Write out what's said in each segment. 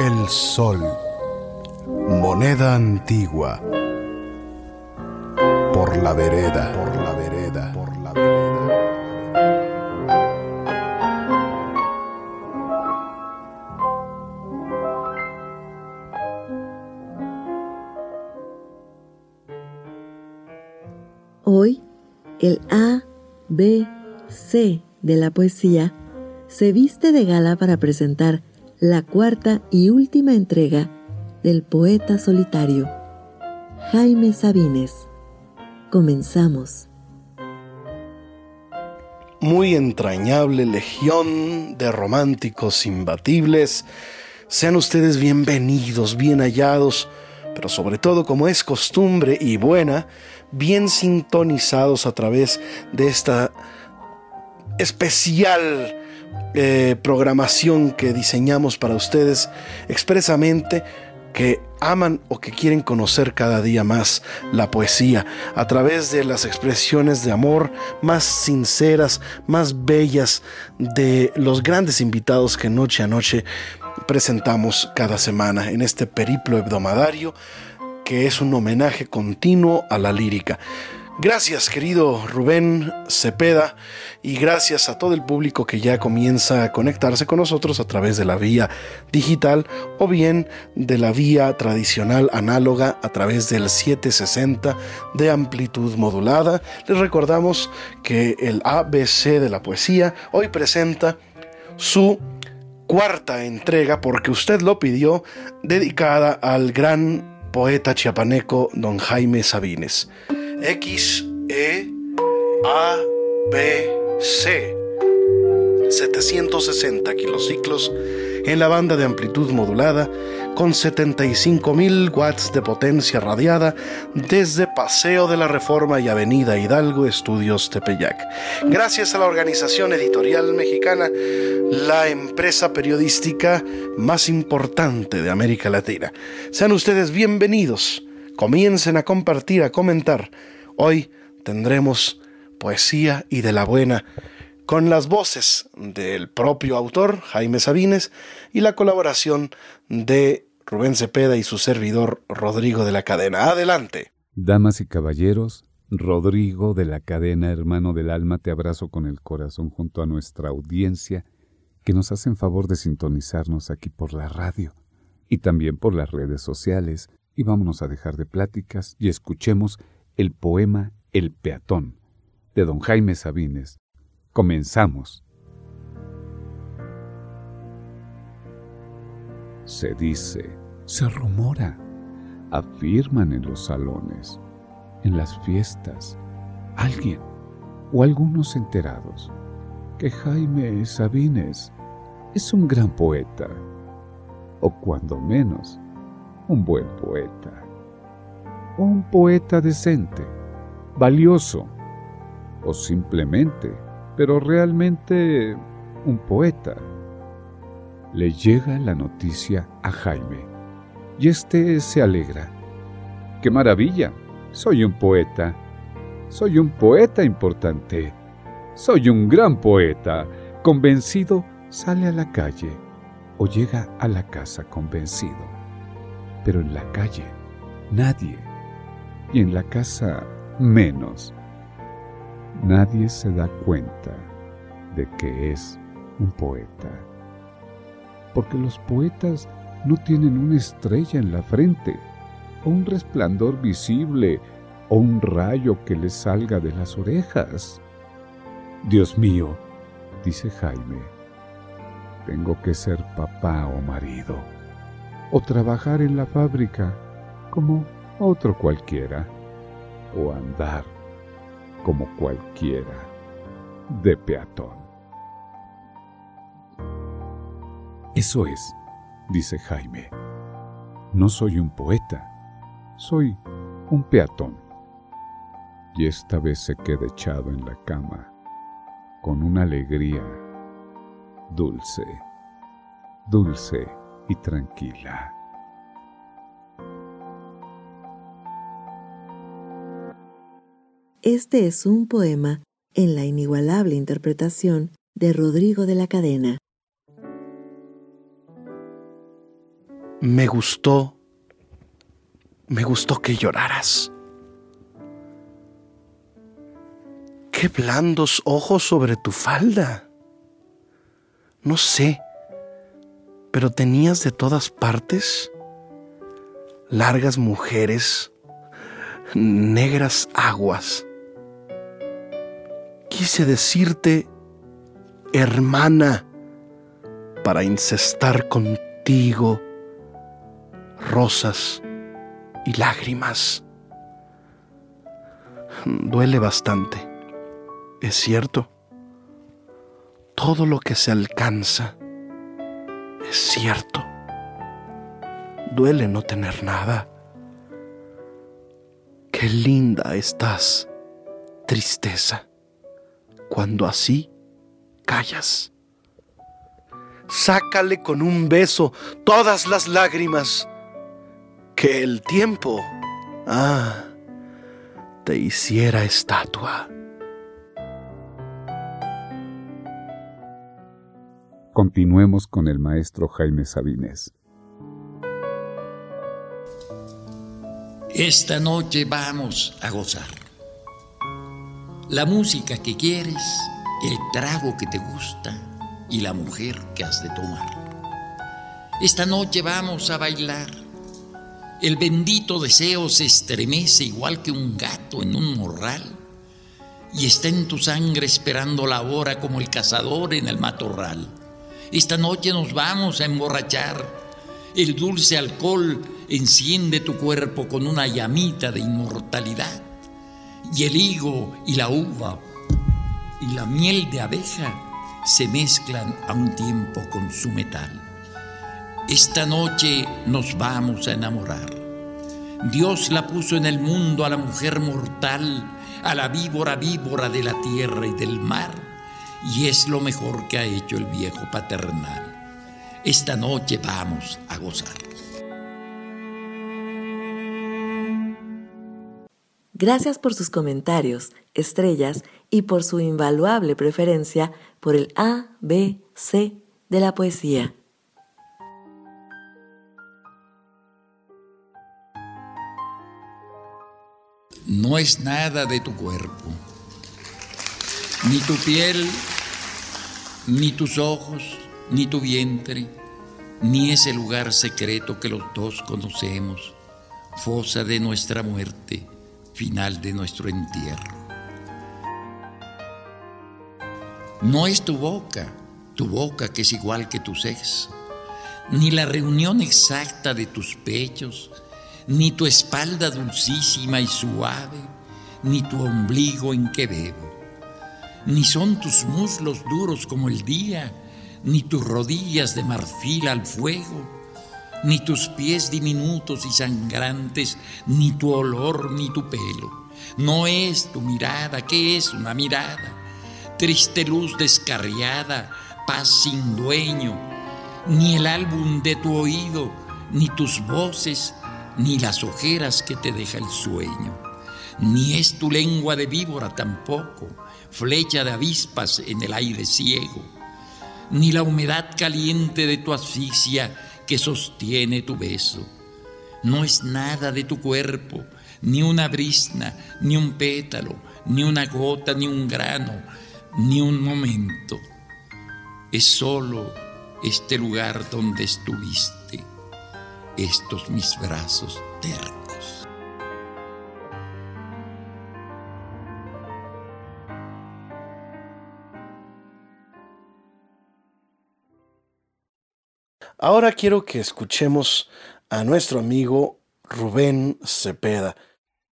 el sol, moneda antigua, por la vereda, por la vereda, por la vereda. Hoy, el A, B, C de la poesía se viste de gala para presentar la cuarta y última entrega del poeta solitario, Jaime Sabines. Comenzamos. Muy entrañable legión de románticos imbatibles. Sean ustedes bienvenidos, bien hallados, pero sobre todo como es costumbre y buena, bien sintonizados a través de esta especial eh, programación que diseñamos para ustedes expresamente que aman o que quieren conocer cada día más la poesía a través de las expresiones de amor más sinceras, más bellas de los grandes invitados que noche a noche presentamos cada semana en este periplo hebdomadario que es un homenaje continuo a la lírica. Gracias querido Rubén Cepeda y gracias a todo el público que ya comienza a conectarse con nosotros a través de la vía digital o bien de la vía tradicional análoga a través del 760 de amplitud modulada. Les recordamos que el ABC de la poesía hoy presenta su cuarta entrega porque usted lo pidió dedicada al gran poeta chiapaneco don Jaime Sabines. X, E, A, B, C. 760 kilociclos en la banda de amplitud modulada con 75.000 watts de potencia radiada desde Paseo de la Reforma y Avenida Hidalgo Estudios Tepeyac. Gracias a la organización editorial mexicana, la empresa periodística más importante de América Latina. Sean ustedes bienvenidos. Comiencen a compartir, a comentar. Hoy tendremos poesía y de la buena con las voces del propio autor, Jaime Sabines, y la colaboración de Rubén Cepeda y su servidor, Rodrigo de la Cadena. Adelante. Damas y caballeros, Rodrigo de la Cadena, hermano del alma, te abrazo con el corazón junto a nuestra audiencia que nos hacen favor de sintonizarnos aquí por la radio y también por las redes sociales. Y vámonos a dejar de pláticas y escuchemos el poema El peatón de don Jaime Sabines. Comenzamos. Se dice, se rumora, afirman en los salones, en las fiestas, alguien o algunos enterados, que Jaime Sabines es un gran poeta, o cuando menos, un buen poeta, un poeta decente, valioso, o simplemente, pero realmente un poeta. Le llega la noticia a Jaime y éste se alegra. ¡Qué maravilla! Soy un poeta. Soy un poeta importante. Soy un gran poeta. Convencido, sale a la calle o llega a la casa convencido. Pero en la calle, nadie. Y en la casa, menos. Nadie se da cuenta de que es un poeta. Porque los poetas no tienen una estrella en la frente, o un resplandor visible, o un rayo que les salga de las orejas. Dios mío, dice Jaime, tengo que ser papá o marido, o trabajar en la fábrica como otro cualquiera, o andar como cualquiera de peatón. Eso es, dice Jaime. No soy un poeta, soy un peatón. Y esta vez se queda echado en la cama, con una alegría dulce, dulce y tranquila. Este es un poema en la inigualable interpretación de Rodrigo de la Cadena. Me gustó, me gustó que lloraras. Qué blandos ojos sobre tu falda. No sé, pero tenías de todas partes largas mujeres, negras aguas quise decirte hermana para incestar contigo rosas y lágrimas. Duele bastante, es cierto. Todo lo que se alcanza es cierto. Duele no tener nada. Qué linda estás, tristeza cuando así callas. Sácale con un beso todas las lágrimas, que el tiempo, ah, te hiciera estatua. Continuemos con el maestro Jaime Sabines. Esta noche vamos a gozar la música que quieres, el trago que te gusta y la mujer que has de tomar. Esta noche vamos a bailar. El bendito deseo se estremece igual que un gato en un morral y está en tu sangre esperando la hora como el cazador en el matorral. Esta noche nos vamos a emborrachar. El dulce alcohol enciende tu cuerpo con una llamita de inmortalidad y el higo y la uva y la miel de abeja se mezclan a un tiempo con su metal. Esta noche nos vamos a enamorar. Dios la puso en el mundo a la mujer mortal, a la víbora víbora de la tierra y del mar, y es lo mejor que ha hecho el viejo paternal. Esta noche vamos a gozar. Gracias por sus comentarios, estrellas y por su invaluable preferencia por el A, B, C de la poesía. No es nada de tu cuerpo, ni tu piel, ni tus ojos, ni tu vientre, ni ese lugar secreto que los dos conocemos, fosa de nuestra muerte final de nuestro entierro. No es tu boca, tu boca que es igual que tu sexo, ni la reunión exacta de tus pechos, ni tu espalda dulcísima y suave, ni tu ombligo en que bebo, ni son tus muslos duros como el día, ni tus rodillas de marfil al fuego, ni tus pies diminutos y sangrantes, ni tu olor, ni tu pelo. No es tu mirada, ¿qué es una mirada? Triste luz descarriada, paz sin dueño, ni el álbum de tu oído, ni tus voces, ni las ojeras que te deja el sueño, ni es tu lengua de víbora tampoco, flecha de avispas en el aire ciego, ni la humedad caliente de tu asfixia que sostiene tu beso. No es nada de tu cuerpo, ni una brisna, ni un pétalo, ni una gota, ni un grano, ni un momento. Es solo este lugar donde estuviste, estos mis brazos tercos. Ahora quiero que escuchemos a nuestro amigo Rubén Cepeda.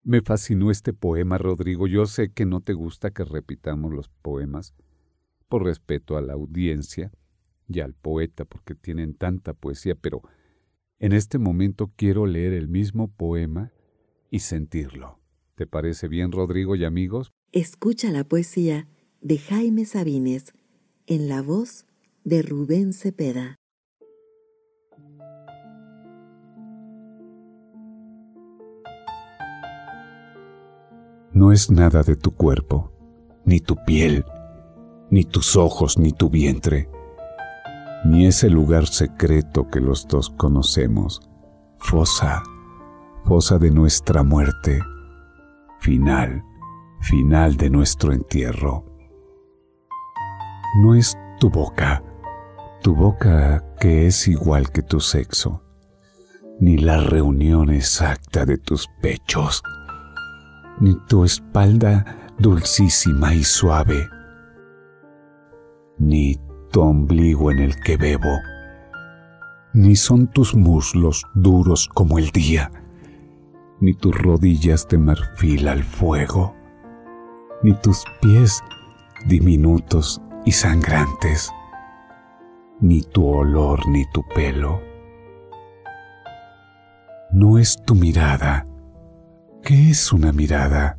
Me fascinó este poema, Rodrigo. Yo sé que no te gusta que repitamos los poemas por respeto a la audiencia y al poeta, porque tienen tanta poesía, pero en este momento quiero leer el mismo poema y sentirlo. ¿Te parece bien, Rodrigo y amigos? Escucha la poesía de Jaime Sabines en la voz de Rubén Cepeda. No es nada de tu cuerpo, ni tu piel, ni tus ojos, ni tu vientre, ni ese lugar secreto que los dos conocemos, fosa, fosa de nuestra muerte, final, final de nuestro entierro. No es tu boca, tu boca que es igual que tu sexo, ni la reunión exacta de tus pechos ni tu espalda dulcísima y suave, ni tu ombligo en el que bebo, ni son tus muslos duros como el día, ni tus rodillas de marfil al fuego, ni tus pies diminutos y sangrantes, ni tu olor ni tu pelo. No es tu mirada, ¿Qué es una mirada?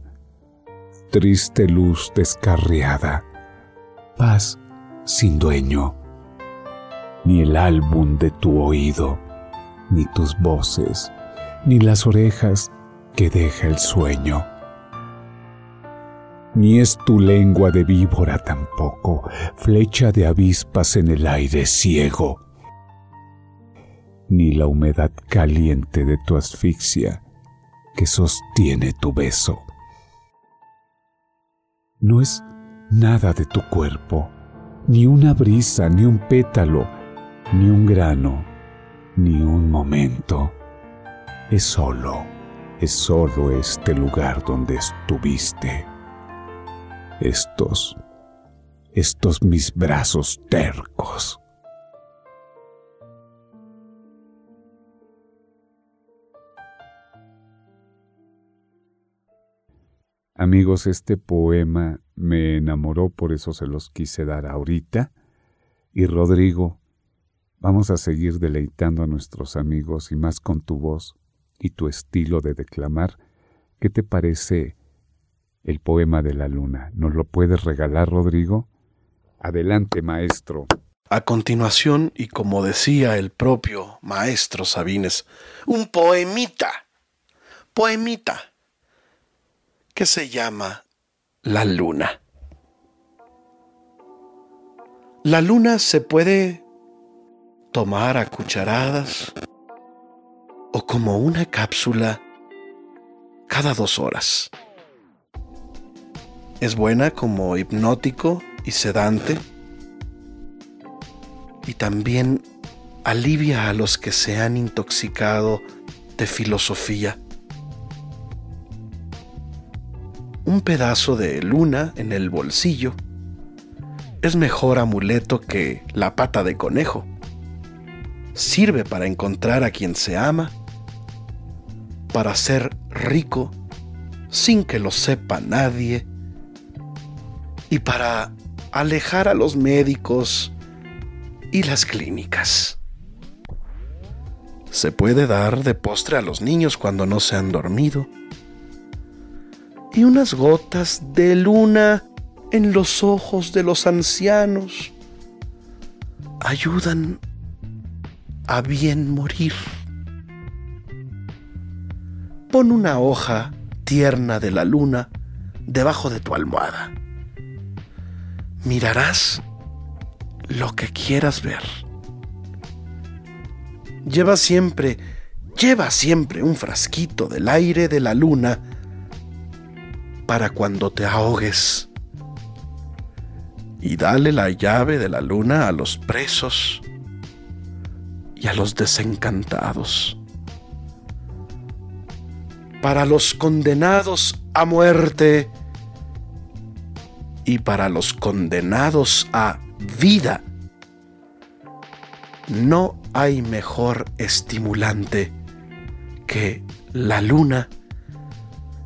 Triste luz descarriada, paz sin dueño, ni el álbum de tu oído, ni tus voces, ni las orejas que deja el sueño. Ni es tu lengua de víbora tampoco, flecha de avispas en el aire ciego, ni la humedad caliente de tu asfixia, que sostiene tu beso. No es nada de tu cuerpo, ni una brisa, ni un pétalo, ni un grano, ni un momento. Es solo, es solo este lugar donde estuviste. Estos, estos mis brazos tercos. Amigos, este poema me enamoró, por eso se los quise dar ahorita. Y Rodrigo, vamos a seguir deleitando a nuestros amigos y más con tu voz y tu estilo de declamar. ¿Qué te parece el poema de la luna? ¿Nos lo puedes regalar, Rodrigo? Adelante, maestro. A continuación, y como decía el propio maestro Sabines, un poemita. Poemita que se llama la luna. La luna se puede tomar a cucharadas o como una cápsula cada dos horas. Es buena como hipnótico y sedante y también alivia a los que se han intoxicado de filosofía un pedazo de luna en el bolsillo es mejor amuleto que la pata de conejo. Sirve para encontrar a quien se ama, para ser rico sin que lo sepa nadie y para alejar a los médicos y las clínicas. Se puede dar de postre a los niños cuando no se han dormido y unas gotas de luna en los ojos de los ancianos ayudan a bien morir. pon una hoja tierna de la luna debajo de tu almohada. Mirarás lo que quieras ver. Lleva siempre, lleva siempre un frasquito del aire de la luna para cuando te ahogues. Y dale la llave de la luna a los presos y a los desencantados. Para los condenados a muerte y para los condenados a vida. No hay mejor estimulante que la luna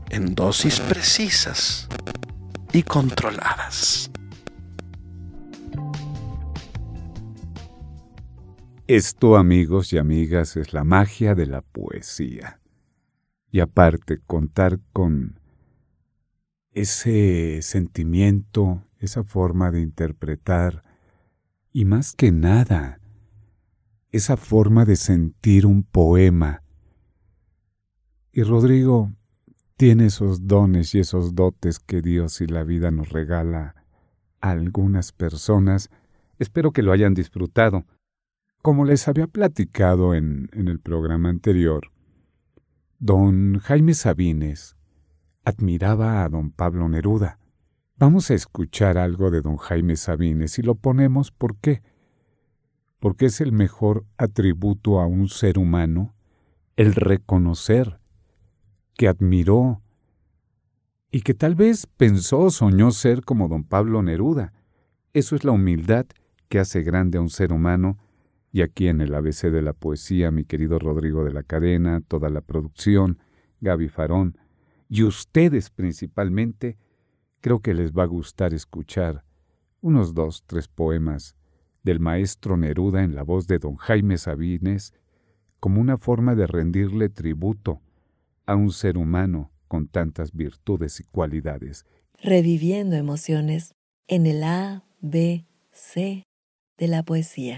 en dosis precisas y controladas. Esto, amigos y amigas, es la magia de la poesía. Y aparte, contar con ese sentimiento, esa forma de interpretar, y más que nada, esa forma de sentir un poema. Y Rodrigo tiene esos dones y esos dotes que Dios y la vida nos regala a algunas personas. Espero que lo hayan disfrutado. Como les había platicado en, el programa anterior, don Jaime Sabines admiraba a don Pablo Neruda. Vamos a escuchar algo de don Jaime Sabines y lo ponemos ¿por qué? Porque es el mejor atributo a un ser humano el reconocer que admiró y que tal vez pensó, soñó ser como don Pablo Neruda. Eso es la humildad que hace grande a un ser humano y aquí en el ABC de la poesía, mi querido Rodrigo de la Cadena, toda la producción, Gaby Farón, y ustedes principalmente, creo que les va a gustar escuchar unos dos, tres poemas del maestro Neruda en la voz de don Jaime Sabines, como una forma de rendirle tributo a un ser humano con tantas virtudes y cualidades. Reviviendo emociones en el A, B, C de la poesía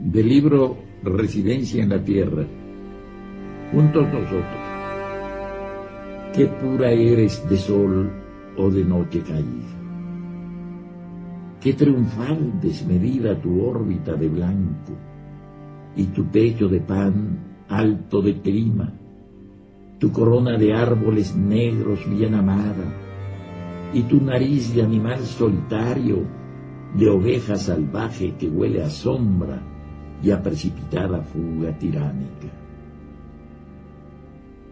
del libro Residencia en la Tierra. Juntos nosotros. Qué pura eres de sol o de noche caída. Qué triunfal desmedida tu órbita de blanco y tu pecho de pan alto de clima, tu corona de árboles negros bien amada y tu nariz de animal solitario, de oveja salvaje que huele a sombra y a precipitada fuga tiránica.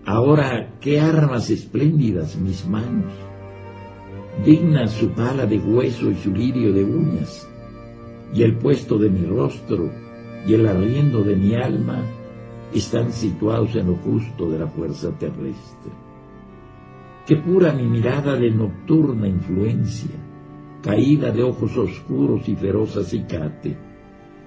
Ahora, qué armas espléndidas mis manos, dignas su pala de hueso y su lirio de uñas, y el puesto de mi rostro y el arriendo de mi alma están situados en lo justo de la fuerza terrestre. Qué pura mi mirada de nocturna influencia, caída de ojos oscuros y feroz acicate,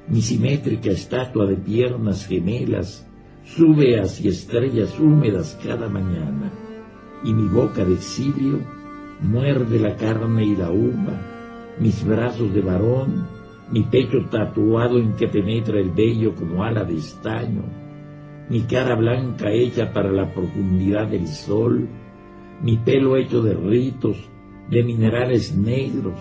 mi simétrica estatua de piernas gemelas sube hacia estrellas húmedas cada mañana, y mi boca de exilio muerde la carne y la uva, mis brazos de varón, mi pecho tatuado en que penetra el vello como ala de estaño, mi cara blanca hecha para la profundidad del sol, mi pelo hecho de ritos, de minerales negros,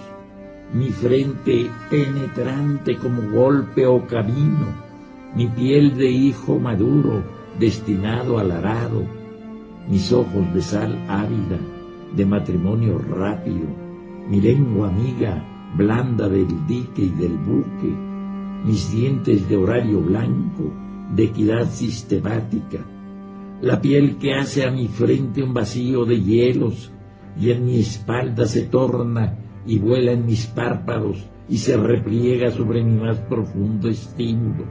mi frente penetrante como golpe o camino, mi piel de hijo maduro destinado al arado, mis ojos de sal ávida, de matrimonio rápido, mi lengua amiga blanda del dique y del buque, mis dientes de horario blanco, de equidad sistemática, la piel que hace a mi frente un vacío de hielos y en mi espalda se torna y vuela en mis párpados y se repliega sobre mi más profundo estímulo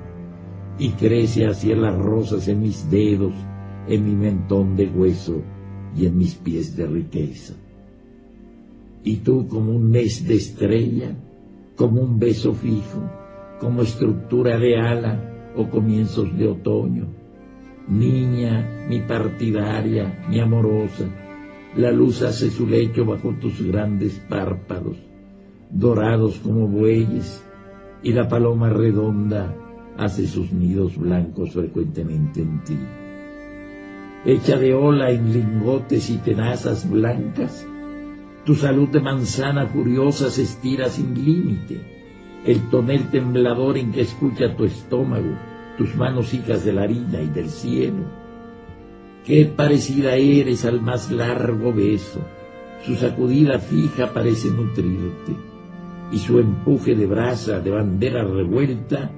y crece hacia las rosas en mis dedos, en mi mentón de hueso y en mis pies de riqueza. Y tú como un mes de estrella, como un beso fijo, como estructura de ala o comienzos de otoño, niña, mi partidaria, mi amorosa, la luz hace su lecho bajo tus grandes párpados, dorados como bueyes, y la paloma redonda hace sus nidos blancos frecuentemente en ti. hecha de ola en lingotes y tenazas blancas. Tu salud de manzana furiosa se estira sin límite. El tonel temblador en que escucha tu estómago, tus manos hijas de la harina y del cielo. Qué parecida eres al más largo beso. Su sacudida fija parece nutrirte, y su empuje de brasa, de bandera revuelta,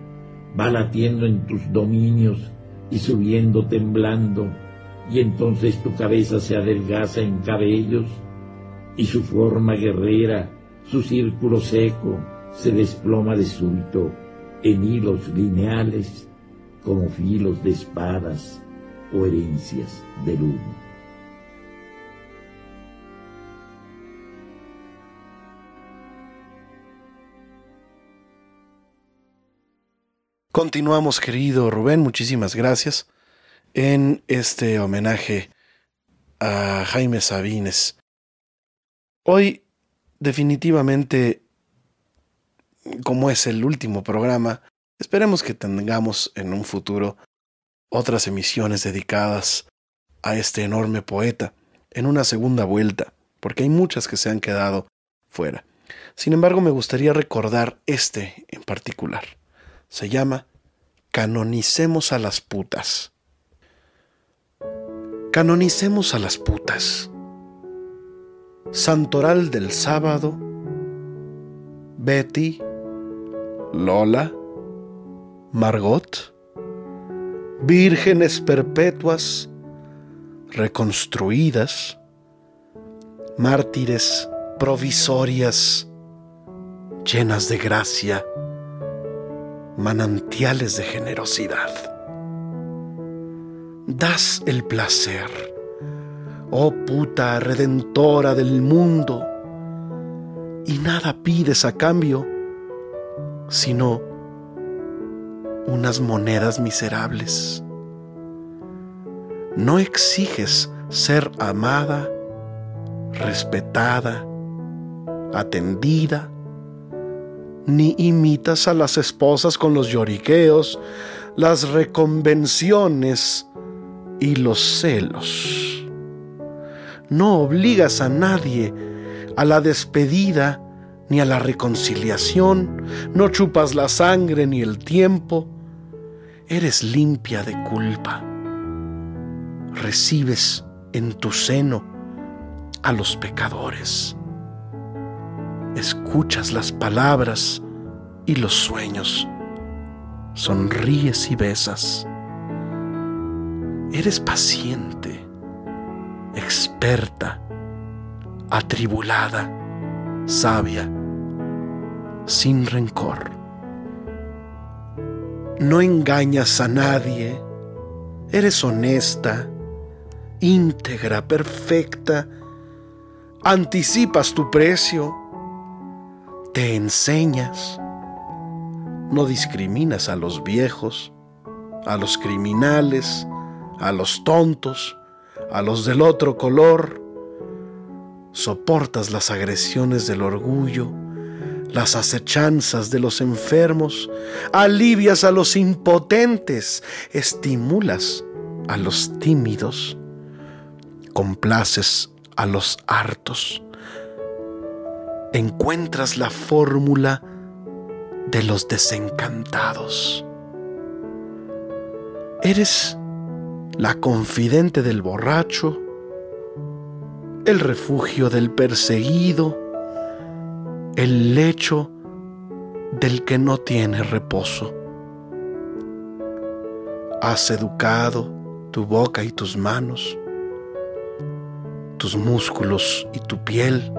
va latiendo en tus dominios y subiendo temblando, y entonces tu cabeza se adelgaza en cabellos, y su forma guerrera, su círculo seco, se desploma de súbito en hilos lineales como filos de espadas o herencias del humo. Continuamos, querido Rubén, muchísimas gracias en este homenaje a Jaime Sabines. Hoy, definitivamente, como es el último programa, esperemos que tengamos en un futuro otras emisiones dedicadas a este enorme poeta en una segunda vuelta, porque hay muchas que se han quedado fuera. Sin embargo, me gustaría recordar este en particular. Se llama Canonicemos a las putas. Canonicemos a las putas. Santoral del sábado. Betty. Lola. Margot. Vírgenes perpetuas. Reconstruidas. Mártires provisorias. Llenas de gracia manantiales de generosidad. Das el placer, oh puta redentora del mundo, y nada pides a cambio, sino unas monedas miserables. No exiges ser amada, respetada, atendida, ni imitas a las esposas con los lloriqueos, las reconvenciones y los celos. No obligas a nadie a la despedida ni a la reconciliación, no chupas la sangre ni el tiempo, eres limpia de culpa. Recibes en tu seno a los pecadores escuchas las palabras y los sueños, sonríes y besas. Eres paciente, experta, atribulada, sabia, sin rencor. No engañas a nadie, eres honesta, íntegra, perfecta, anticipas tu precio te enseñas. No discriminas a los viejos, a los criminales, a los tontos, a los del otro color. Soportas las agresiones del orgullo, las acechanzas de los enfermos, alivias a los impotentes, estimulas a los tímidos, complaces a los hartos encuentras la fórmula de los desencantados. Eres la confidente del borracho, el refugio del perseguido, el lecho del que no tiene reposo. Has educado tu boca y tus manos, tus músculos y tu piel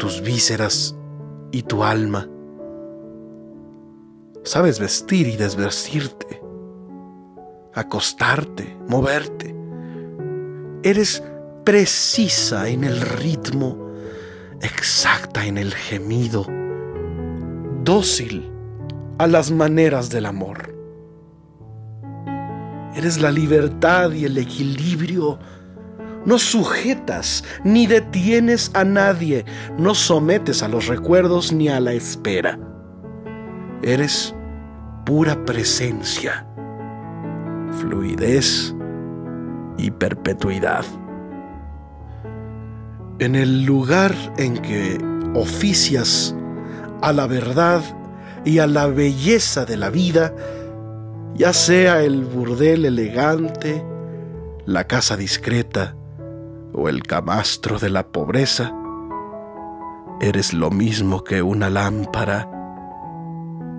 tus vísceras y tu alma. Sabes vestir y desvestirte, acostarte, moverte. Eres precisa en el ritmo, exacta en el gemido, dócil a las maneras del amor. Eres la libertad y el equilibrio no sujetas ni detienes a nadie, no sometes a los recuerdos ni a la espera. Eres pura presencia, fluidez y perpetuidad. En el lugar en que oficias a la verdad y a la belleza de la vida, ya sea el burdel elegante, la casa discreta o el camastro de la pobreza, eres lo mismo que una lámpara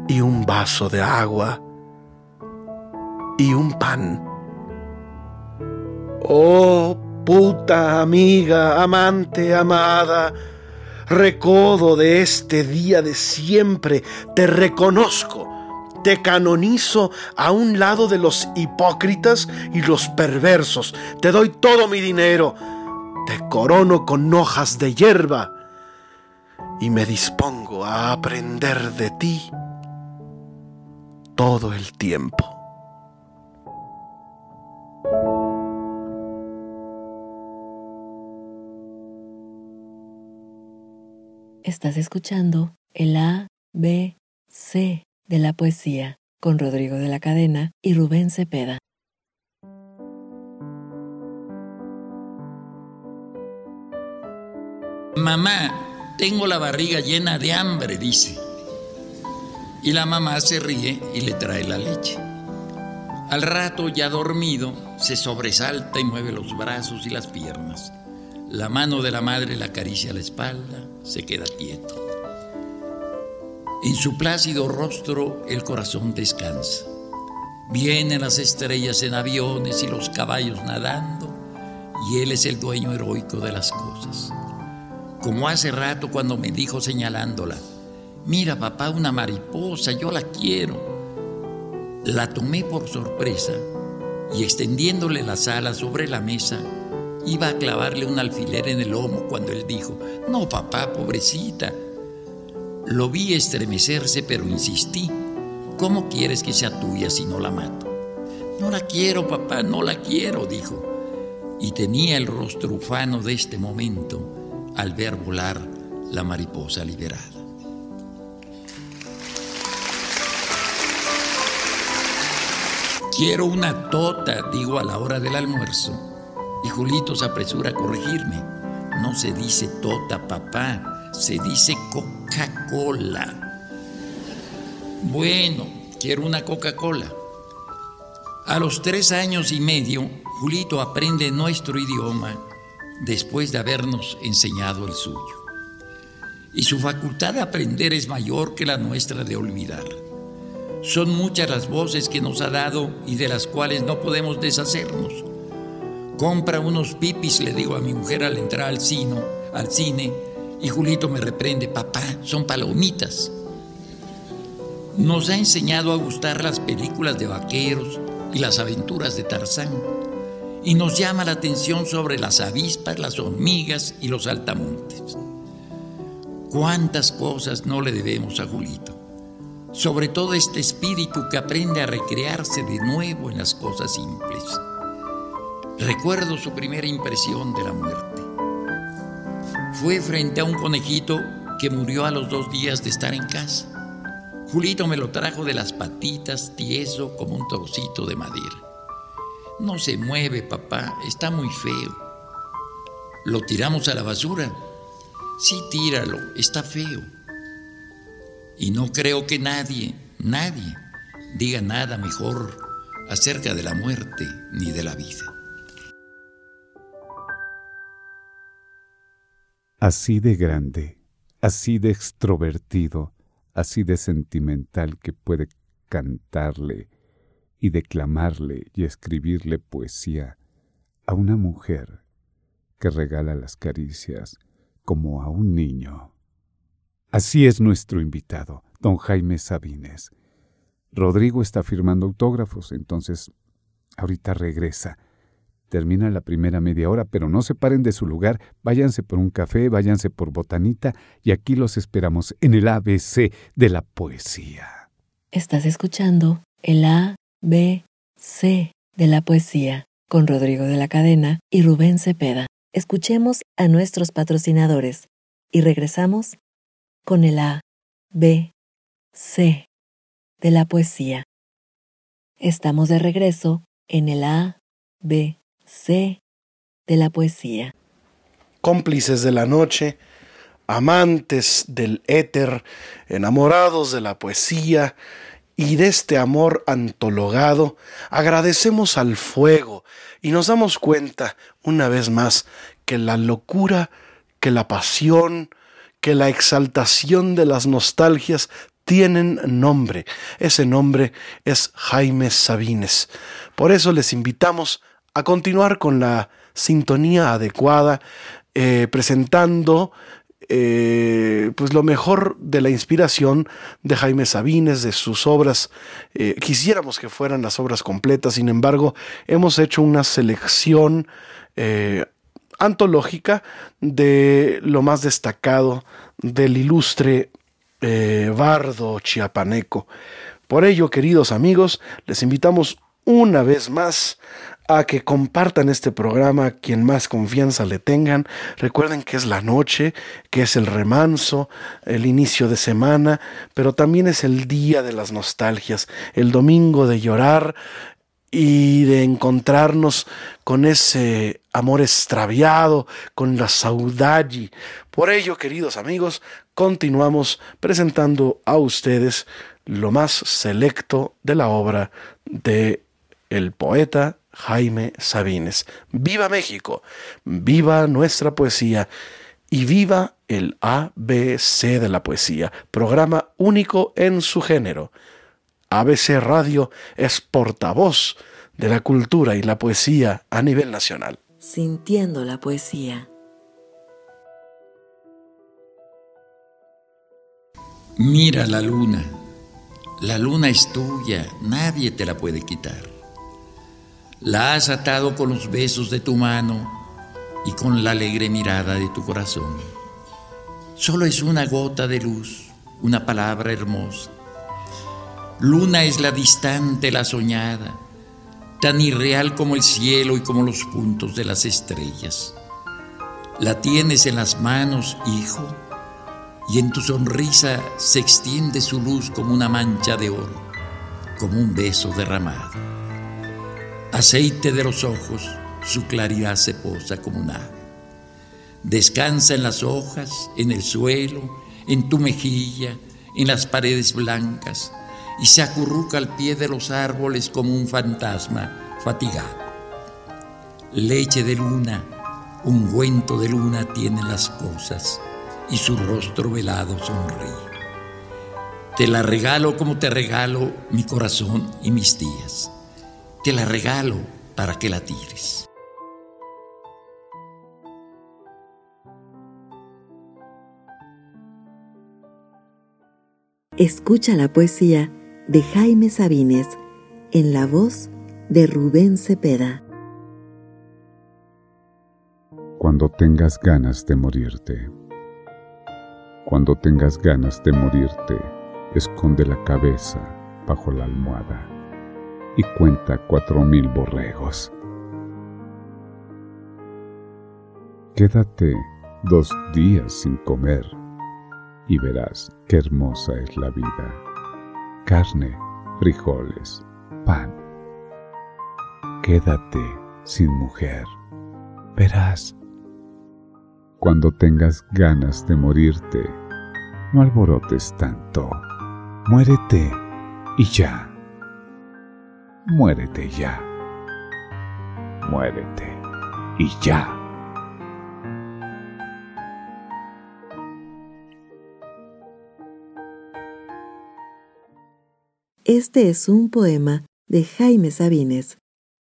y un vaso de agua y un pan. Oh, puta amiga, amante, amada, recodo de este día de siempre, te reconozco, te canonizo a un lado de los hipócritas y los perversos, te doy todo mi dinero, te corono con hojas de hierba y me dispongo a aprender de ti todo el tiempo. Estás escuchando el A, B, C de la poesía con Rodrigo de la Cadena y Rubén Cepeda. Mamá, tengo la barriga llena de hambre, dice. Y la mamá se ríe y le trae la leche. Al rato, ya dormido, se sobresalta y mueve los brazos y las piernas. La mano de la madre le acaricia la espalda, se queda quieto. En su plácido rostro el corazón descansa. Vienen las estrellas en aviones y los caballos nadando, y él es el dueño heroico de las cosas. Como hace rato cuando me dijo señalándola, mira papá, una mariposa, yo la quiero. La tomé por sorpresa y extendiéndole las alas sobre la mesa, Iba a clavarle un alfiler en el lomo cuando él dijo, no papá, pobrecita. Lo vi estremecerse, pero insistí, ¿cómo quieres que sea tuya si no la mato? No la quiero, papá, no la quiero, dijo. Y tenía el rostro ufano de este momento al ver volar la mariposa liberada. Quiero una tota, digo a la hora del almuerzo y Julito se apresura a corregirme. No se dice tota, papá, se dice Coca-Cola. Bueno, quiero una Coca-Cola. A los tres años y medio, Julito aprende nuestro idioma después de habernos enseñado el suyo. Y su facultad de aprender es mayor que la nuestra de olvidar. Son muchas las voces que nos ha dado y de las cuales no podemos deshacernos compra unos pipis, le digo a mi mujer al entrar al cine, al cine, y Julito me reprende, papá, son palomitas. Nos ha enseñado a gustar las películas de vaqueros y las aventuras de Tarzán, y nos llama la atención sobre las avispas, las hormigas y los altamontes. ¿Cuántas cosas no le debemos a Julito? Sobre todo este espíritu que aprende a recrearse de nuevo en las cosas simples. Recuerdo su primera impresión de la muerte. Fue frente a un conejito que murió a los dos días de estar en casa. Julito me lo trajo de las patitas, tieso como un trocito de madera. No se mueve, papá, está muy feo. ¿Lo tiramos a la basura? Sí, tíralo, está feo. Y no creo que nadie, nadie, diga nada mejor acerca de la muerte ni de la vida. Así de grande, así de extrovertido, así de sentimental que puede cantarle y declamarle y escribirle poesía a una mujer que regala las caricias como a un niño. Así es nuestro invitado, don Jaime Sabines. Rodrigo está firmando autógrafos, entonces ahorita regresa termina la primera media hora, pero no se paren de su lugar, váyanse por un café, váyanse por botanita y aquí los esperamos en el ABC de la poesía. Estás escuchando el ABC de la poesía con Rodrigo de la Cadena y Rubén Cepeda. Escuchemos a nuestros patrocinadores y regresamos con el ABC de la poesía. Estamos de regreso en el ABC C de la poesía. Cómplices de la noche, amantes del éter, enamorados de la poesía y de este amor antologado, agradecemos al fuego y nos damos cuenta, una vez más, que la locura, que la pasión, que la exaltación de las nostalgias tienen nombre. Ese nombre es Jaime Sabines. Por eso les invitamos a continuar con la sintonía adecuada, eh, presentando eh, pues lo mejor de la inspiración de Jaime Sabines, de sus obras. Eh, quisiéramos que fueran las obras completas, sin embargo, hemos hecho una selección antológica de lo más destacado del ilustre bardo chiapaneco. Por ello, queridos amigos, les invitamos una vez más a que compartan este programa quien más confianza le tengan. Recuerden que es la noche, que es el remanso, el inicio de semana, pero también es el día de las nostalgias, el domingo de llorar y de encontrarnos con ese amor extraviado, con la saudade. Por ello, queridos amigos, continuamos presentando a ustedes lo más selecto de la obra de el poeta Jaime Sabines. ¡Viva México! ¡Viva nuestra poesía! Y viva el ABC de la poesía, programa único en su género. ABC Radio es portavoz de la cultura y la poesía a nivel nacional. Sintiendo la poesía. Mira la luna. La luna es tuya, nadie te la puede quitar. La has atado con los besos de tu mano y con la alegre mirada de tu corazón. Solo es una gota de luz, una palabra hermosa. Luna es la distante, la soñada, tan irreal como el cielo y como los puntos de las estrellas. La tienes en las manos, hijo, y en tu sonrisa se extiende su luz como una mancha de oro, como un beso derramado aceite de los ojos, su claridad se posa como un ave. Descansa en las hojas, en el suelo, en tu mejilla, en las paredes blancas, y se acurruca al pie de los árboles como un fantasma fatigado. Leche de luna, ungüento de luna tiene las cosas, y su rostro velado sonríe. Te la regalo como te regalo mi corazón y mis días te la regalo para que la tires. Escucha la poesía de Jaime Sabines en la voz de Rubén Cepeda. Cuando tengas ganas de morirte, cuando tengas ganas de morirte, esconde la cabeza bajo la almohada y cuenta cuatro mil borregos. Quédate dos días sin comer y verás qué hermosa es la vida. Carne, frijoles, pan. Quédate sin mujer. Verás. Cuando tengas ganas de morirte, no alborotes tanto. Muérete y ya muérete ya. Muérete y ya. Este es un poema de Jaime Sabines,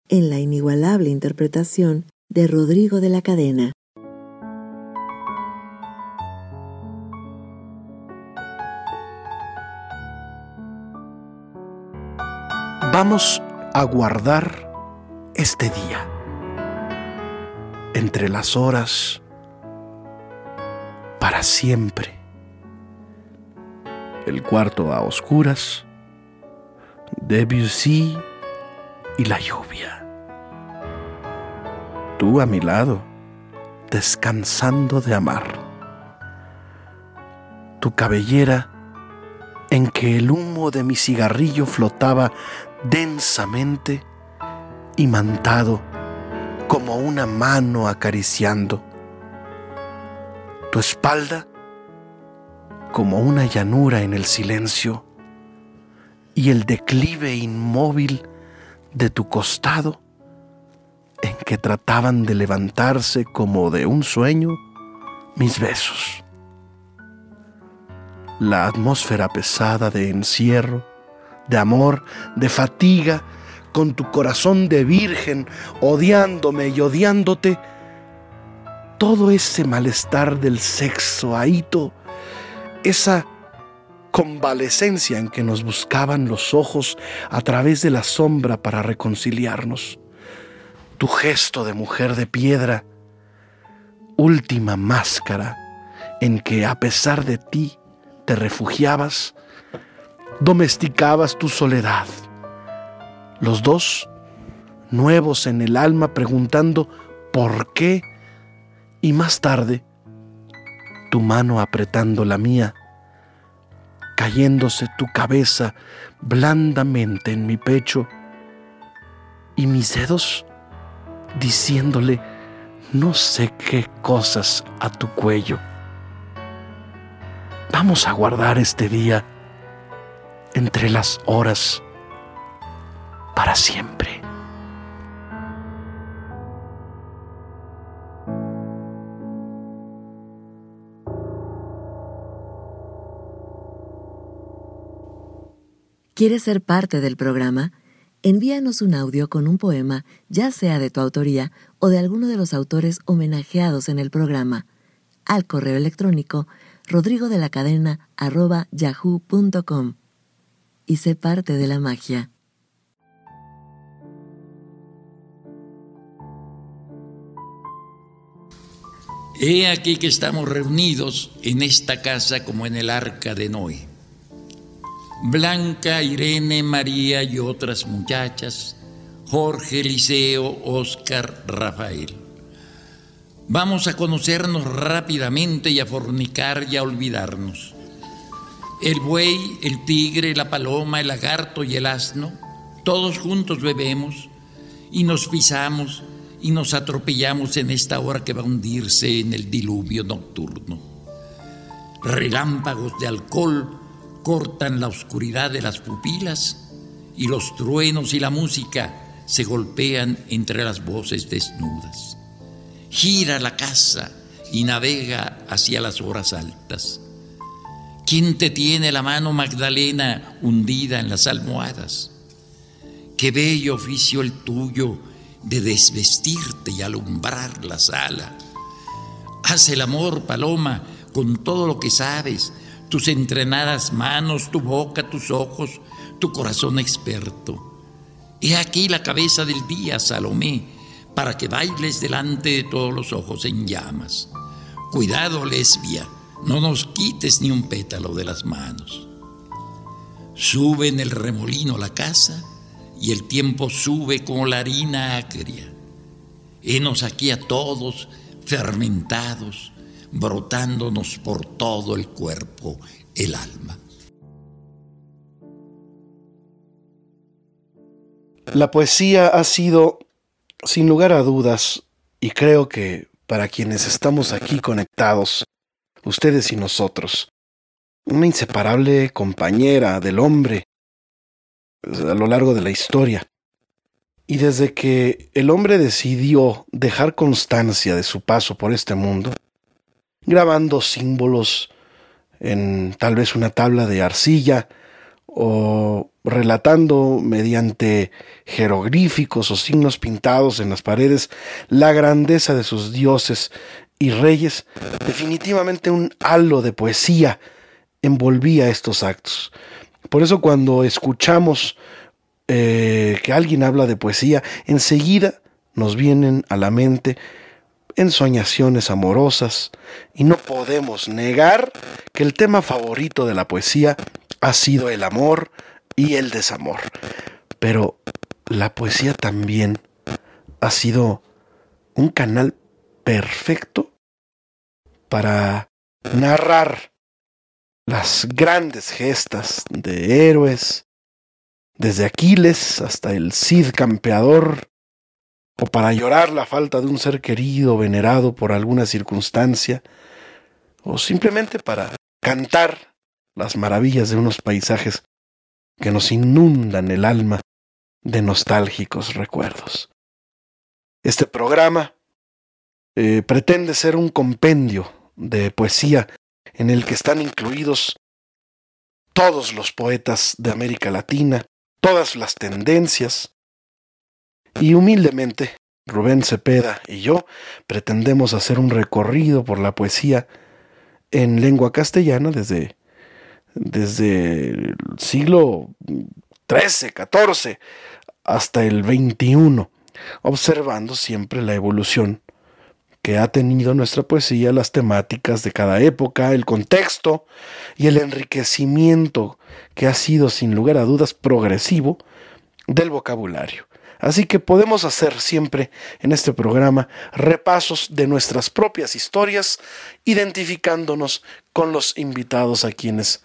en la inigualable interpretación de Rodrigo de la Cadena. Vamos a guardar este día entre las horas para siempre. El cuarto a oscuras, Debussy y la lluvia. Tú a mi lado, descansando de amar. Tu cabellera en que el humo de mi cigarrillo flotaba densamente, imantado como una mano acariciando, tu espalda como una llanura en el silencio y el declive inmóvil de tu costado en que trataban de levantarse como de un sueño mis besos. La atmósfera pesada de encierro, de amor, de fatiga, con tu corazón de virgen, odiándome y odiándote, todo ese malestar del sexo, ahito, esa convalecencia en que nos buscaban los ojos a través de la sombra para reconciliarnos. Tu gesto de mujer de piedra, última máscara en que a pesar de ti te refugiabas, domesticabas tu soledad. Los dos, nuevos en el alma, preguntando por qué, y más tarde, tu mano apretando la mía, cayéndose tu cabeza blandamente en mi pecho y mis dedos diciéndole no sé qué cosas a tu cuello. Vamos a guardar este día entre las horas para siempre. ¿Quieres ser parte del programa? Envíanos un audio con un poema, ya sea de tu autoría o de alguno de los autores homenajeados en el programa, al correo electrónico rodrigo de la cadena y sé parte de la magia. He aquí que estamos reunidos en esta casa como en el arca de Noé Blanca, Irene, María y otras muchachas, Jorge, Eliseo, Oscar, Rafael. Vamos a conocernos rápidamente y a fornicar y a olvidarnos. El buey, el tigre, la paloma, el lagarto y el asno, todos juntos bebemos y nos pisamos y nos atropellamos en esta hora que va a hundirse en el diluvio nocturno. Relámpagos de alcohol cortan la oscuridad de las pupilas y los truenos y la música se golpean entre las voces desnudas. Gira la casa y navega hacia las horas altas. ¿Quién te tiene la mano, Magdalena, hundida en las almohadas? Qué bello oficio el tuyo de desvestirte y alumbrar la sala. Haz el amor, Paloma, con todo lo que sabes, tus entrenadas manos, tu boca, tus ojos, tu corazón experto. He aquí la cabeza del día, Salomé, para que bailes delante de todos los ojos en llamas. Cuidado, lesbia, no nos quites ni un pétalo de las manos. Sube en el remolino la casa y el tiempo sube como la harina acria. Henos aquí a todos fermentados, brotándonos por todo el cuerpo, el alma. La poesía ha sido, sin lugar a dudas, y creo que para quienes estamos aquí conectados, ustedes y nosotros, una inseparable compañera del hombre a lo largo de la historia. Y desde que el hombre decidió dejar constancia de su paso por este mundo, grabando símbolos en tal vez una tabla de arcilla o relatando mediante jeroglíficos o signos pintados en las paredes la grandeza de sus dioses y reyes, definitivamente un halo de poesía envolvía estos actos. Por eso cuando escuchamos eh, que alguien habla de poesía, enseguida nos vienen a la mente ensoñaciones amorosas, y no podemos negar que el tema favorito de la poesía ha sido el amor y el desamor. Pero la poesía también ha sido un canal perfecto para narrar las grandes gestas de héroes, desde Aquiles hasta el Cid campeador, o para llorar la falta de un ser querido, venerado por alguna circunstancia, o simplemente para cantar las maravillas de unos paisajes que nos inundan el alma de nostálgicos recuerdos. Este programa eh, pretende ser un compendio de poesía en el que están incluidos todos los poetas de América Latina, todas las tendencias, y humildemente Rubén Cepeda y yo pretendemos hacer un recorrido por la poesía en lengua castellana desde, desde el siglo XIII, XIV hasta el XXI, observando siempre la evolución que ha tenido nuestra poesía, las temáticas de cada época, el contexto y el enriquecimiento que ha sido sin lugar a dudas progresivo del vocabulario. Así que podemos hacer siempre en este programa repasos de nuestras propias historias, identificándonos con los invitados a quienes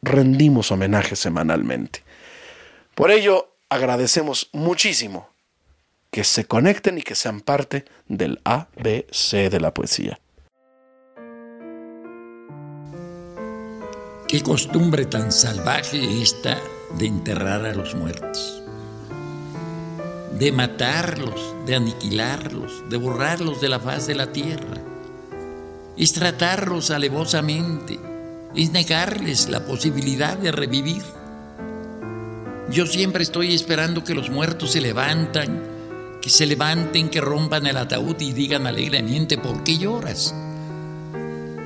rendimos homenaje semanalmente. Por ello, agradecemos muchísimo que se conecten y que sean parte del ABC de la poesía. Qué costumbre tan salvaje esta de enterrar a los muertos, de matarlos, de aniquilarlos, de borrarlos de la faz de la tierra. Es tratarlos alevosamente, es negarles la posibilidad de revivir. Yo siempre estoy esperando que los muertos se levantan, que se levanten, que rompan el ataúd y digan alegremente, ¿por qué lloras?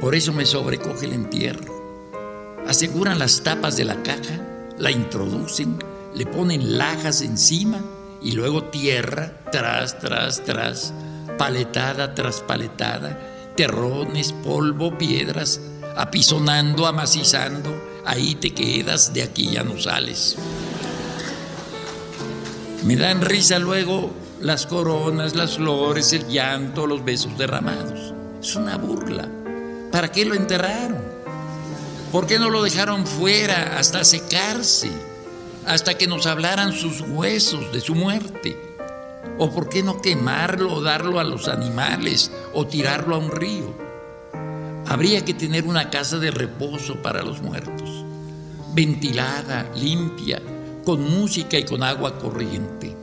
Por eso me sobrecoge el entierro. Aseguran las tapas de la caja, la introducen, le ponen lajas encima y luego tierra tras, tras, tras, paletada tras paletada, terrones, polvo, piedras, apisonando, amacizando, ahí te quedas, de aquí ya no sales. Me dan risa luego las coronas, las flores, el llanto, los besos derramados. Es una burla. ¿Para qué lo enterraron? ¿Por qué no lo dejaron fuera hasta secarse? Hasta que nos hablaran sus huesos de su muerte. ¿O por qué no quemarlo o darlo a los animales o tirarlo a un río? Habría que tener una casa de reposo para los muertos, ventilada, limpia, con música y con agua corriente.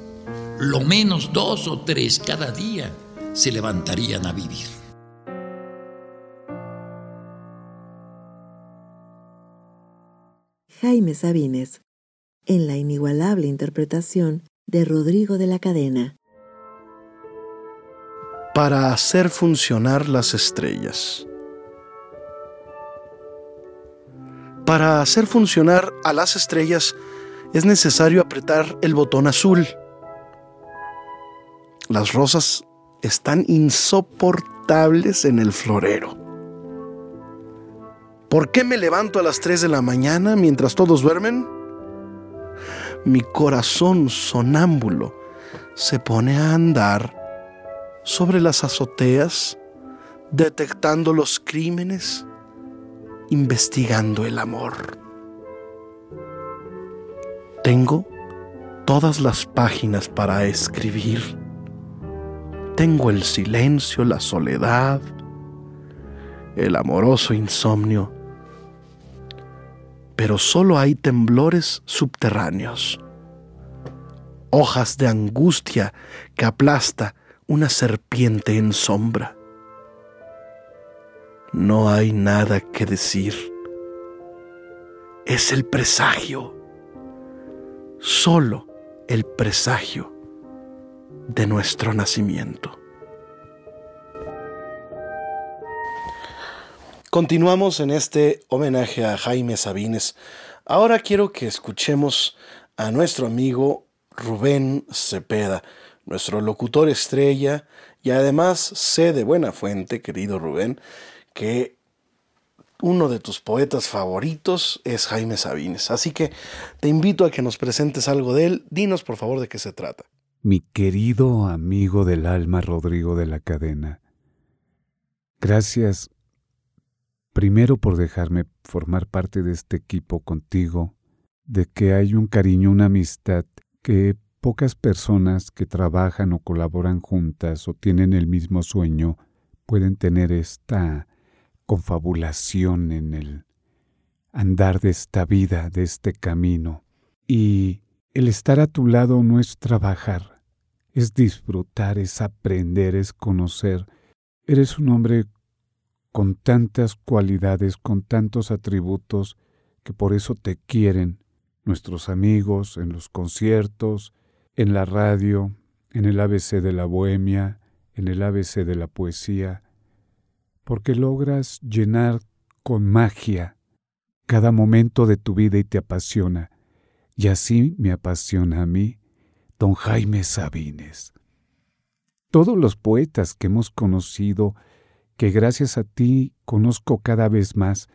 Lo menos dos o tres cada día se levantarían a vivir. Jaime Sabines, en la inigualable interpretación de Rodrigo de la Cadena. Para hacer funcionar las estrellas. Para hacer funcionar a las estrellas es necesario apretar el botón azul. Las rosas están insoportables en el florero. ¿Por qué me levanto a las 3 de la mañana mientras todos duermen? Mi corazón sonámbulo se pone a andar sobre las azoteas, detectando los crímenes, investigando el amor. Tengo todas las páginas para escribir. Tengo el silencio, la soledad, el amoroso insomnio pero solo hay temblores subterráneos, hojas de angustia que aplasta una serpiente en sombra. No hay nada que decir. Es el presagio, solo el presagio de nuestro nacimiento. Continuamos en este homenaje a Jaime Sabines. Ahora quiero que escuchemos a nuestro amigo Rubén Cepeda, nuestro locutor estrella, y además sé de buena fuente, querido Rubén, que uno de tus poetas favoritos es Jaime Sabines. Así que te invito a que nos presentes algo de él. Dinos por favor de qué se trata. Mi querido amigo del alma Rodrigo de la Cadena. Gracias primero por dejarme formar parte de este equipo contigo, de que hay un cariño, una amistad que pocas personas que trabajan o colaboran juntas o tienen el mismo sueño pueden tener esta confabulación en el andar de esta vida, de este camino. Y el estar a tu lado no es trabajar, es disfrutar, es aprender, es conocer. Eres un hombre con tantas cualidades, con tantos atributos, que por eso te quieren nuestros amigos en los conciertos, en la radio, en el ABC de la bohemia, en el ABC de la poesía, porque logras llenar con magia cada momento de tu vida y te apasiona. Y así me apasiona a mí don Jaime Sabines. Todos los poetas que hemos conocido, que gracias a ti conozco cada vez más,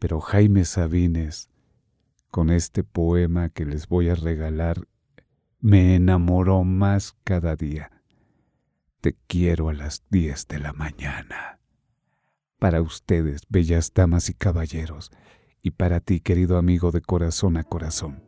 pero Jaime Sabines, con este poema que les voy a regalar, me enamoró más cada día. Te quiero a las diez de la mañana. Para ustedes, bellas damas y caballeros, y para ti, querido amigo de corazón a corazón.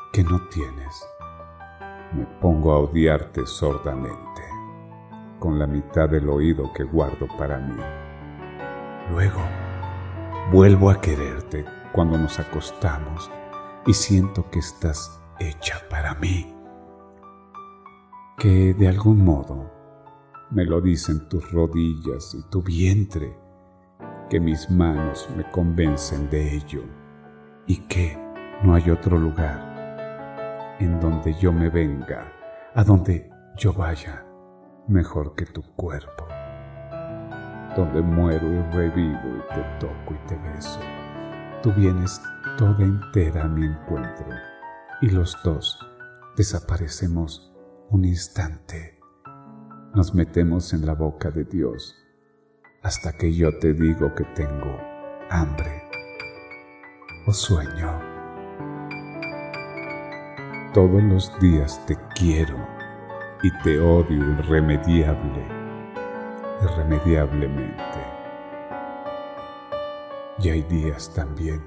que no tienes, me pongo a odiarte sordamente con la mitad del oído que guardo para mí. Luego, vuelvo a quererte cuando nos acostamos y siento que estás hecha para mí, que de algún modo me lo dicen tus rodillas y tu vientre, que mis manos me convencen de ello y que no hay otro lugar en donde yo me venga, a donde yo vaya, mejor que tu cuerpo, donde muero y revivo y te toco y te beso. Tú vienes toda entera a mi encuentro y los dos desaparecemos un instante nos metemos en la boca de Dios hasta que yo te digo que tengo hambre o sueño. Todos los días te quiero y te odio irremediable, irremediablemente. Y hay días también,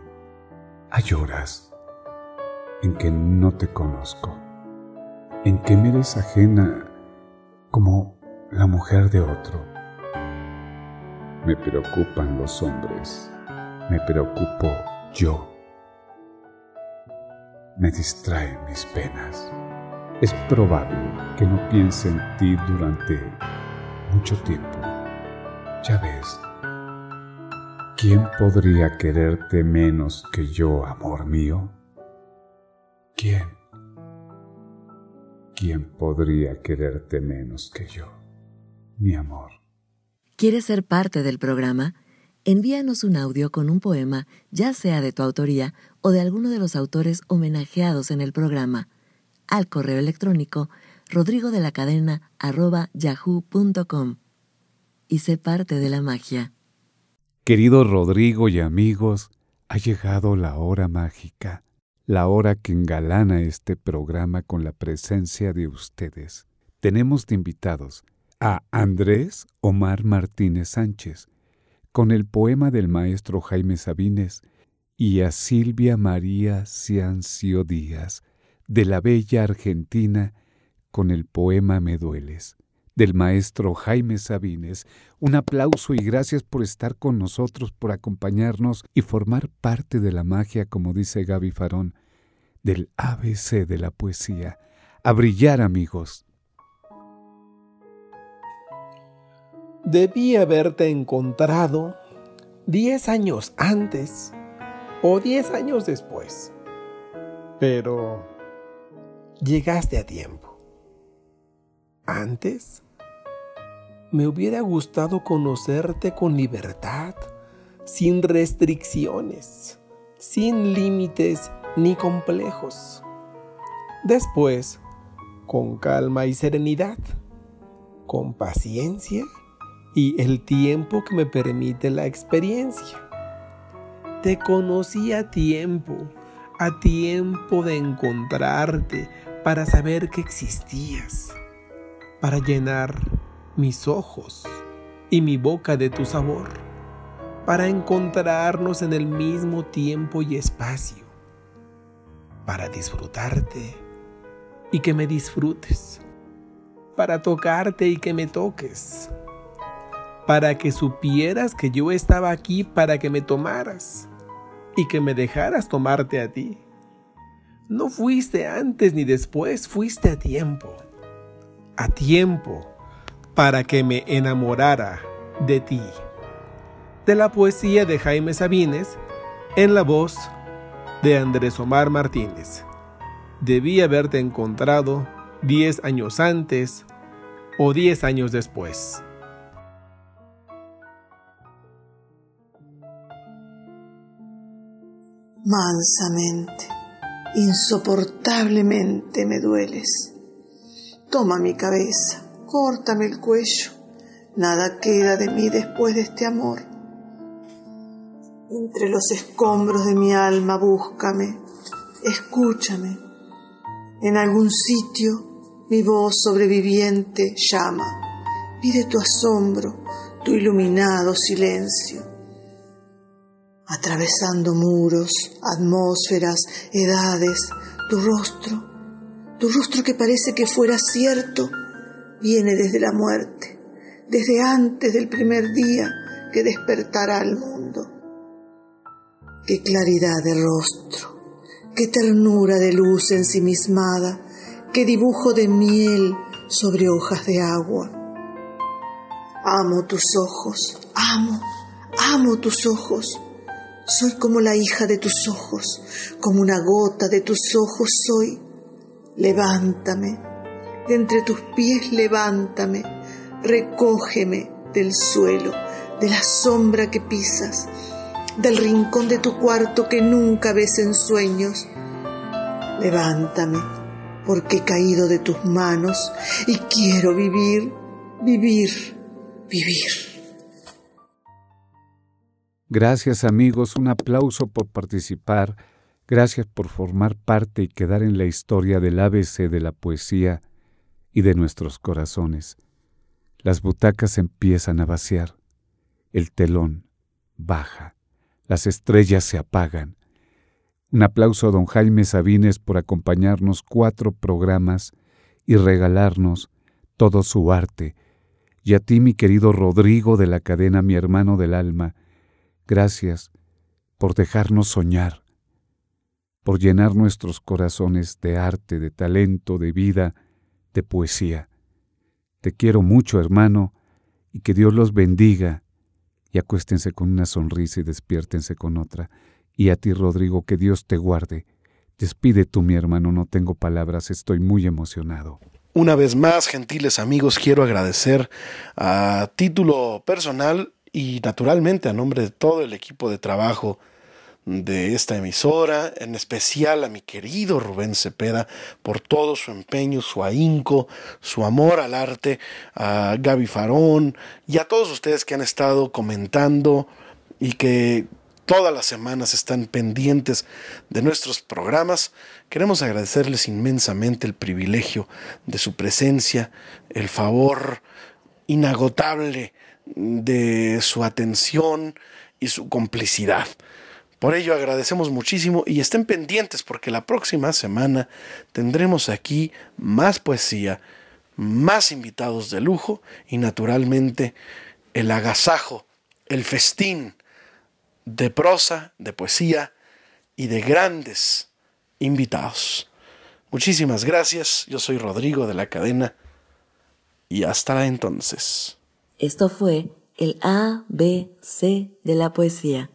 hay horas en que no te conozco, en que me eres ajena como la mujer de otro. Me preocupan los hombres, me preocupo yo. Me distraen mis penas. Es probable que no piense en ti durante mucho tiempo. Ya ves, ¿quién podría quererte menos que yo, amor mío? ¿Quién? ¿quién podría quererte menos que yo, mi amor? ¿Quieres ser parte del programa? Envíanos un audio con un poema, ya sea de tu autoría o de alguno de los autores homenajeados en el programa, al correo electrónico rodrigo de la cadena yahoo.com y sé parte de la magia. Querido Rodrigo y amigos, ha llegado la hora mágica la hora que engalana este programa con la presencia de ustedes. Tenemos de invitados a Andrés Omar Martínez Sánchez, con el poema del maestro Jaime Sabines, y a Silvia María Ciancio Díaz, de la bella Argentina, con el poema Me dueles del maestro Jaime Sabines. Un aplauso y gracias por estar con nosotros, por acompañarnos y formar parte de la magia, como dice Gaby Farón, del ABC de la poesía. A brillar, amigos. Debí haberte encontrado diez años antes o diez años después. Pero llegaste a tiempo. Antes me hubiera gustado conocerte con libertad, sin restricciones, sin límites ni complejos. Después, con calma y serenidad, con paciencia y el tiempo que me permite la experiencia. Te conocí a tiempo, a tiempo de encontrarte para saber que existías, para llenar mis ojos y mi boca de tu sabor, para encontrarnos en el mismo tiempo y espacio, para disfrutarte y que me disfrutes, para tocarte y que me toques, para que supieras que yo estaba aquí para que me tomaras y que me dejaras tomarte a ti. No fuiste antes ni después, fuiste a tiempo, a tiempo para que me enamorara de ti. De la poesía de Jaime Sabines en la voz de Andrés Omar Martínez. Debí haberte encontrado 10 años antes o 10 años después. Mansamente, insoportablemente me dueles. Toma mi cabeza, córtame el cuello. Nada queda de mí después de este amor. Entre los escombros de mi alma búscame, escúchame. En algún sitio mi voz sobreviviente llama. Pide tu asombro, tu iluminado silencio atravesando muros, atmósferas, edades, tu rostro, tu rostro que parece que fuera cierto, viene desde la muerte, desde antes del primer día que despertará al mundo. Qué claridad de rostro, qué ternura de luz ensimismada, qué dibujo de miel sobre hojas de agua. Amo tus ojos, amo, amo tus ojos soy como la hija de tus ojos, como una gota de tus ojos soy. Levántame, de entre tus pies levántame, recógeme del suelo, de la sombra que pisas, del rincón de tu cuarto que nunca ves en sueños. Levántame, porque he caído de tus manos y quiero vivir, vivir, vivir. Gracias amigos, un aplauso por participar, gracias por formar parte y quedar en la historia del ABC de la poesía y de nuestros corazones. Las butacas empiezan a vaciar, el telón baja, las estrellas se apagan. Un aplauso a don Jaime Sabines por acompañarnos cuatro programas y regalarnos todo su arte, y a ti mi querido Rodrigo de la cadena Mi hermano del alma, Gracias por dejarnos soñar, por llenar nuestros corazones de arte, de talento, de vida, de poesía. Te quiero mucho, hermano, y que Dios los bendiga, y acuéstense con una sonrisa y despiértense con otra. Y a ti, Rodrigo, que Dios te guarde. Despide tú, mi hermano, no tengo palabras, estoy muy emocionado. Una vez más, gentiles amigos, quiero agradecer a título personal y naturalmente a nombre de todo el equipo de trabajo de esta emisora, en especial a mi querido Rubén Cepeda por todo su empeño, su ahínco, su amor al arte, a Gaby Farón y a todos ustedes que han estado comentando y que todas las semanas están pendientes de nuestros programas. Queremos agradecerles inmensamente el privilegio de su presencia, el favor inagotable de su atención y su complicidad. Por ello agradecemos muchísimo y estén pendientes porque la próxima semana tendremos aquí más poesía, más invitados de lujo y naturalmente el agasajo, el festín de prosa, de poesía y de grandes invitados. Muchísimas gracias, yo soy Rodrigo de la cadena y hasta entonces. Esto fue el A, B, C de la poesía.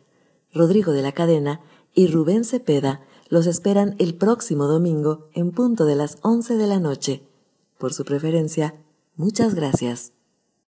Rodrigo de la Cadena y Rubén Cepeda los esperan el próximo domingo en punto de las 11 de la noche. Por su preferencia, muchas gracias.